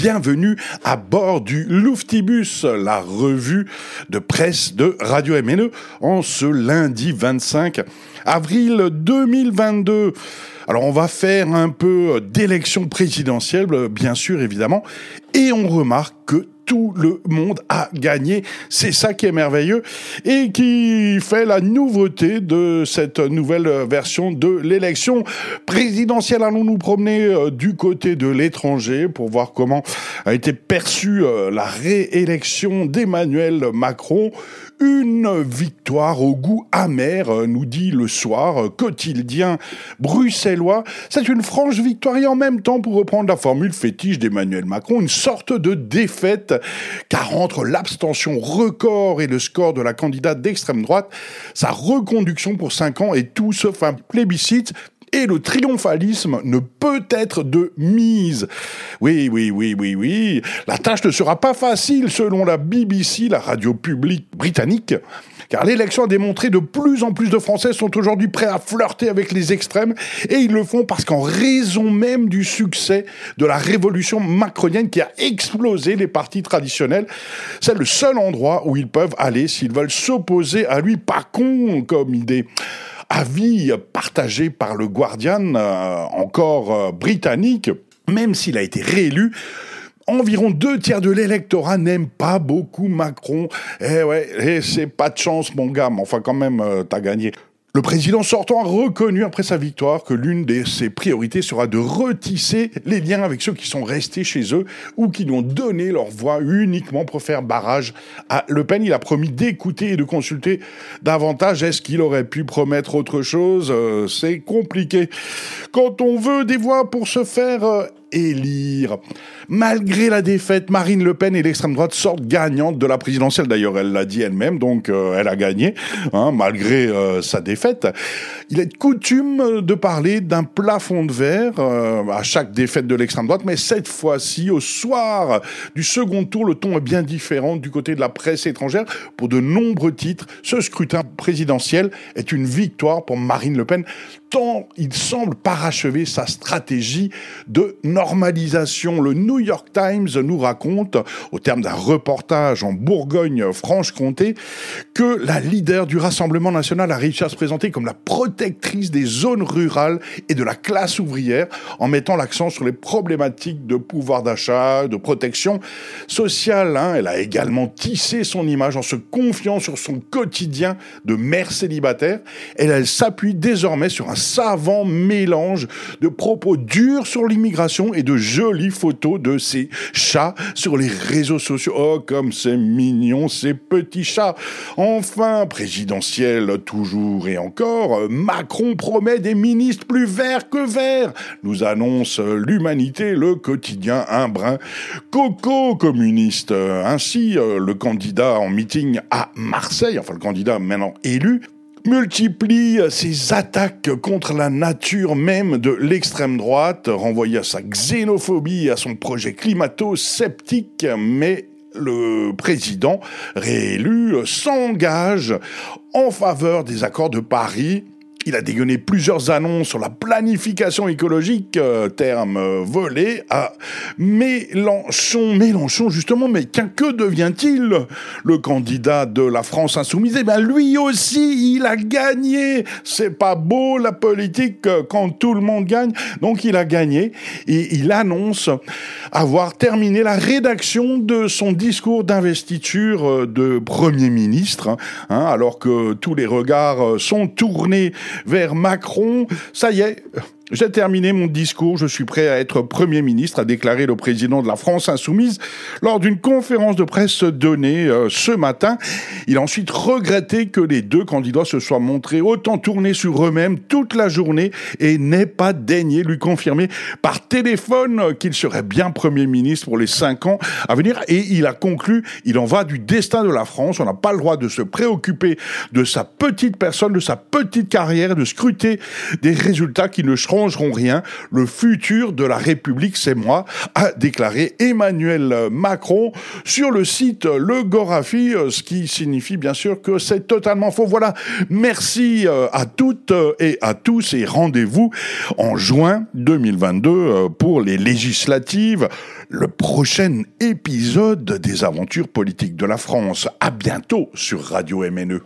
bienvenue à bord du Louftibus, la revue de presse de Radio MNE, en ce lundi 25 avril 2022. Alors on va faire un peu d'élection présidentielle, bien sûr évidemment, et on remarque que tout le monde a gagné. C'est ça qui est merveilleux et qui fait la nouveauté de cette nouvelle version de l'élection présidentielle. Allons nous promener euh, du côté de l'étranger pour voir comment a été perçue euh, la réélection d'Emmanuel Macron. Une victoire au goût amer, euh, nous dit le soir quotidien bruxellois. C'est une franche victoire et en même temps, pour reprendre la formule fétiche d'Emmanuel Macron, une sorte de défaite car entre l'abstention record et le score de la candidate d'extrême droite, sa reconduction pour 5 ans est tout sauf un plébiscite et le triomphalisme ne peut être de mise. Oui, oui, oui, oui, oui. La tâche ne sera pas facile selon la BBC, la radio publique britannique, car l'élection a démontré de plus en plus de Français sont aujourd'hui prêts à flirter avec les extrêmes, et ils le font parce qu'en raison même du succès de la révolution macronienne qui a explosé les partis traditionnels, c'est le seul endroit où ils peuvent aller s'ils veulent s'opposer à lui. Pas con comme idée avis partagé par le Guardian, euh, encore euh, britannique, même s'il a été réélu, environ deux tiers de l'électorat n'aiment pas beaucoup Macron. Eh ouais, eh, c'est pas de chance, mon gars, mais enfin, quand même, euh, t'as gagné. Le président sortant a reconnu après sa victoire que l'une de ses priorités sera de retisser les liens avec ceux qui sont restés chez eux ou qui lui ont donné leur voix uniquement pour faire barrage à Le Pen. Il a promis d'écouter et de consulter davantage. Est-ce qu'il aurait pu promettre autre chose? Euh, C'est compliqué. Quand on veut des voix pour se faire euh, Malgré la défaite, Marine Le Pen et l'extrême droite sortent gagnantes de la présidentielle. D'ailleurs, elle l'a dit elle-même, donc euh, elle a gagné, hein, malgré euh, sa défaite. Il est coutume de parler d'un plafond de verre euh, à chaque défaite de l'extrême droite, mais cette fois-ci, au soir du second tour, le ton est bien différent du côté de la presse étrangère. Pour de nombreux titres, ce scrutin présidentiel est une victoire pour Marine Le Pen, tant il semble parachever sa stratégie de normalisation. Le New York Times nous raconte, au terme d'un reportage en Bourgogne-Franche-Comté, que la leader du Rassemblement national a réussi à se présenter comme la protectrice des zones rurales et de la classe ouvrière, en mettant l'accent sur les problématiques de pouvoir d'achat, de protection sociale. Hein. Elle a également tissé son image en se confiant sur son quotidien de mère célibataire. Elle s'appuie désormais sur un savant mélange de propos durs sur l'immigration et de jolies photos de ces chats sur les réseaux sociaux. Oh, comme c'est mignon, ces petits chats. Enfin, présidentiel toujours et encore, Macron promet des ministres plus verts que verts, nous annonce l'humanité, le quotidien un brin coco communiste. Ainsi, le candidat en meeting à Marseille, enfin le candidat maintenant élu, multiplie ses attaques contre la nature même de l'extrême droite, renvoyé à sa xénophobie à son projet climato-sceptique, mais le président réélu s'engage en faveur des accords de Paris il a dégueuné plusieurs annonces sur la planification écologique, euh, terme euh, volé à Mélenchon. Mélenchon, justement, mais que devient-il? Le candidat de la France insoumise, eh bien, lui aussi, il a gagné. C'est pas beau, la politique, euh, quand tout le monde gagne. Donc, il a gagné et il annonce avoir terminé la rédaction de son discours d'investiture de Premier ministre, hein, alors que tous les regards sont tournés vers Macron. Ça y est, j'ai terminé mon discours, je suis prêt à être Premier ministre, a déclaré le président de la France insoumise lors d'une conférence de presse donnée euh, ce matin. Il a ensuite regretté que les deux candidats se soient montrés autant tournés sur eux-mêmes toute la journée et n'aient pas daigné lui confirmer par téléphone qu'il serait bien Premier ministre pour les cinq ans à venir. Et il a conclu, il en va du destin de la France, on n'a pas le droit de se préoccuper de sa petite personne, de sa petite carrière, de scruter des résultats qui ne seront changeront rien. Le futur de la République, c'est moi, a déclaré Emmanuel Macron sur le site Le Gorafi, ce qui signifie bien sûr que c'est totalement faux. Voilà, merci à toutes et à tous et rendez-vous en juin 2022 pour les législatives, le prochain épisode des aventures politiques de la France. À bientôt sur Radio MNE.